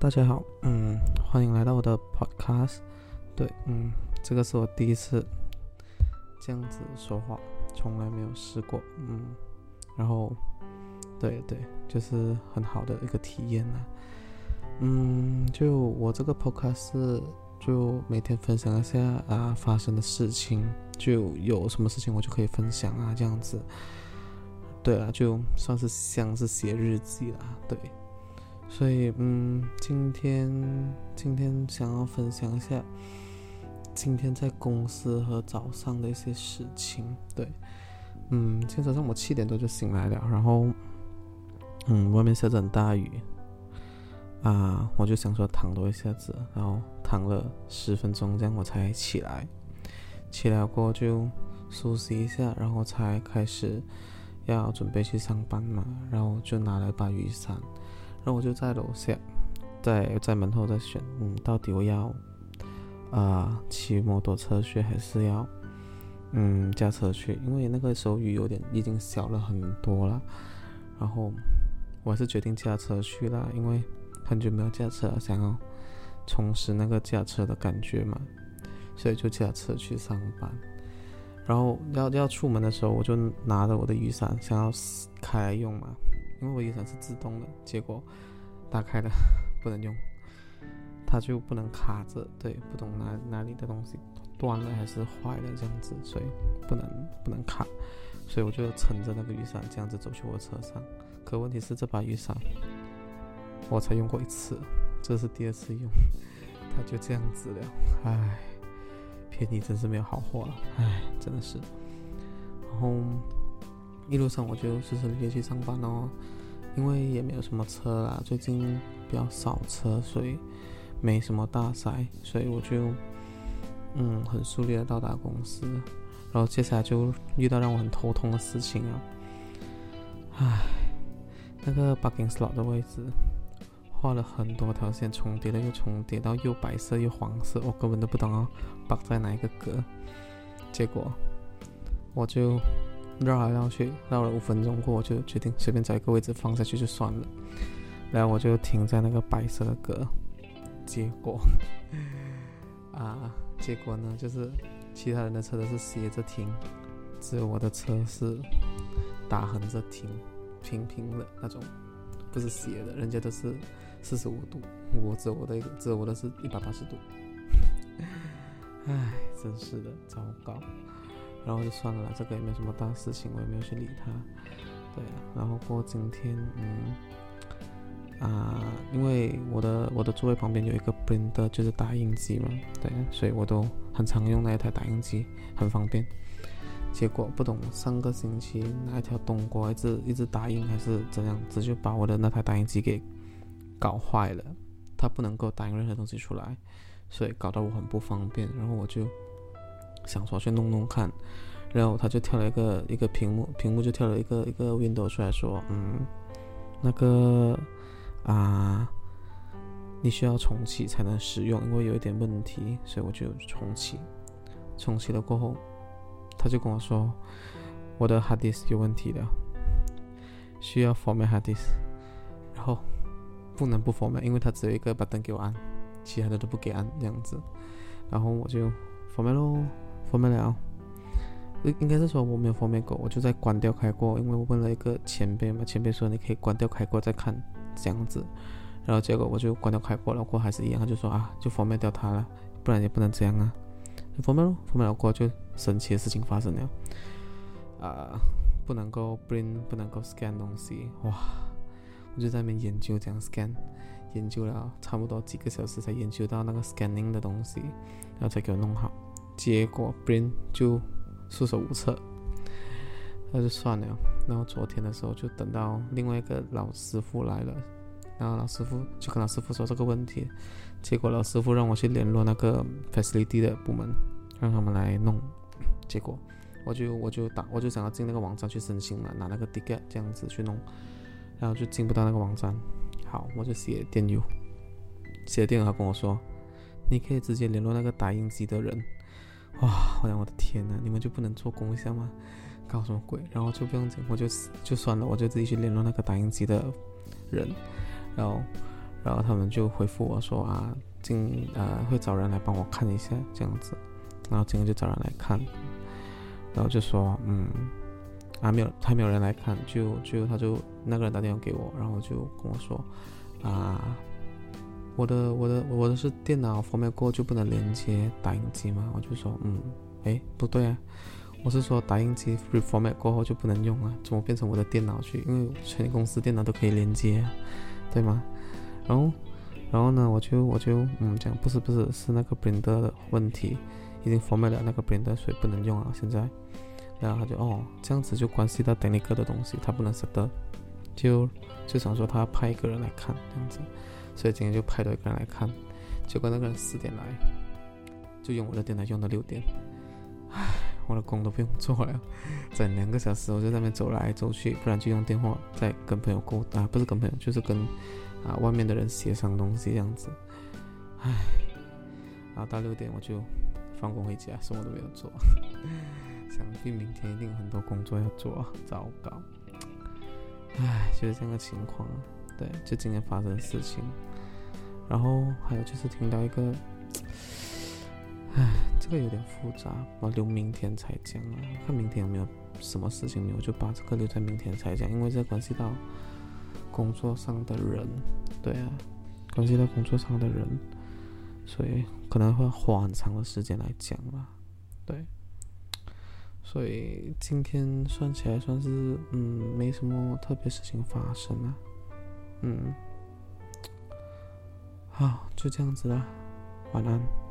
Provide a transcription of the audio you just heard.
大家好，嗯，欢迎来到我的 podcast。对，嗯，这个是我第一次这样子说话，从来没有试过，嗯，然后，对对，就是很好的一个体验啊。嗯，就我这个 podcast 就每天分享一下啊发生的事情，就有什么事情我就可以分享啊，这样子。对啊，就算是像是写日记啦，对。所以，嗯，今天今天想要分享一下今天在公司和早上的一些事情。对，嗯，今天早上我七点多就醒来了，然后，嗯，外面下着很大雨，啊，我就想说躺多一下子，然后躺了十分钟，这样我才起来。起来过就梳洗一下，然后才开始要准备去上班嘛，然后就拿了把雨伞。然后我就在楼下，在在门后在选，嗯，到底我要啊骑摩托车去，还是要嗯驾车去？因为那个时候雨有点已经小了很多了。然后我还是决定驾车去了，因为很久没有驾车了，想要重拾那个驾车的感觉嘛，所以就驾车去上班。然后要要出门的时候，我就拿着我的雨伞，想要开来用嘛。因为我雨伞是自动的，结果打开了 不能用，它就不能卡着，对，不懂哪哪里的东西断了还是坏了这样子，所以不能不能卡，所以我就撑着那个雨伞这样子走去我车上。可问题是这把雨伞我才用过一次，这是第二次用，它就这样子了，唉，便宜真是没有好货了，唉，真的是，然后。一路上我就顺顺利利去上班哦，因为也没有什么车啦，最近比较少车，所以没什么大塞，所以我就嗯很顺利的到达公司，然后接下来就遇到让我很头痛的事情啊，唉，那个 parking slot 的位置画了很多条线，重叠了又重叠到又白色又黄色，我根本都不懂啊，绑在哪一个格，结果我就。绕来绕去，绕了五分钟过，我就决定随便找一个位置放下去就算了。然后我就停在那个白色的格，结果啊，结果呢，就是其他人的车都是斜着停，只有我的车是打横着停，平平的那种，不是斜的，人家都是四十五度，我只我的一个，只我的是一百八十度。唉，真是的，糟糕。然后就算了，这个也没什么大事情，我也没有去理他。对啊，然后过今天，嗯，啊，因为我的我的座位旁边有一个 printer，就是打印机嘛，对，所以我都很常用那一台打印机，很方便。结果不懂上个星期哪一条冬瓜一直一直打印还是怎样直接把我的那台打印机给搞坏了，它不能够打印任何东西出来，所以搞得我很不方便。然后我就。想说去弄弄看，然后他就跳了一个一个屏幕，屏幕就跳了一个一个 window 出来说，嗯，那个啊，你需要重启才能使用，因为有一点问题，所以我就重启。重启了过后，他就跟我说，我的 hard disk 有问题的，需要 format hard disk，然后不能不 format，因为他只有一个 button 给我按，其他的都不给按这样子，然后我就 format 喽。封面了，应该是说我没有封面过，我就在关掉开过，因为我问了一个前辈嘛，前辈说你可以关掉开过再看这样子，然后结果我就关掉开过了过还是一样，他就说啊就封面掉它了，不然也不能这样啊，封面咯，封面了过就神奇的事情发生了，啊不能够 bring，不能够 scan 东西，哇，我就在那边研究这样 scan，研究了差不多几个小时才研究到那个 scanning 的东西，然后才给我弄好。结果 Brain 就束手无策，那就算了。然后昨天的时候就等到另外一个老师傅来了，然后老师傅就跟老师傅说这个问题，结果老师傅让我去联络那个 Facility 的部门，让他们来弄。结果我就我就打我就想要进那个网站去申请嘛，拿那个 Ticket 这样子去弄，然后就进不到那个网站。好，我就写电邮，写电邮他跟我说，你可以直接联络那个打印机的人。哇！我想我的天呐，你们就不能做工一下吗？搞什么鬼？然后就不用，我就就算了，我就自己去联络那个打印机的人，然后，然后他们就回复我说啊，今呃会找人来帮我看一下这样子，然后今天就找人来看，然后就说嗯，啊没有还没有人来看，就就他就那个人打电话给我，然后就跟我说啊，我的我的我的是电脑封面过就不能连接打印机吗？我就说嗯，哎不对啊。我是说，打印机 reformat 过后就不能用了，怎么变成我的电脑去？因为全公司电脑都可以连接，对吗？然后，然后呢，我就我就嗯讲，不是不是，是那个 printer 的问题，已经 format 了那个 printer，所以不能用了。现在，然后他就哦，这样子就关系到电力哥的东西，他不能舍得，就就想说他派一个人来看这样子，所以今天就派了一个人来看，结果那个人四点来，就用我的电脑用到六点，唉。我的工都不用做了，整两个小时我就在那边走来走去，不然就用电话在跟朋友沟啊，不是跟朋友，就是跟啊外面的人协商东西这样子。唉，然后到六点我就放工回家，什么都没有做。想必明天一定有很多工作要做，糟糕。唉，就是这样的情况。对，就今天发生的事情。然后还有就是听到一个。唉，这个有点复杂，我留明天才讲啊。看明天有没有什么事情没有，就把这个留在明天才讲，因为这关系到工作上的人，对啊，关系到工作上的人，所以可能会花很长的时间来讲吧。对，所以今天算起来算是嗯，没什么特别事情发生啊。嗯，好，就这样子了，晚安。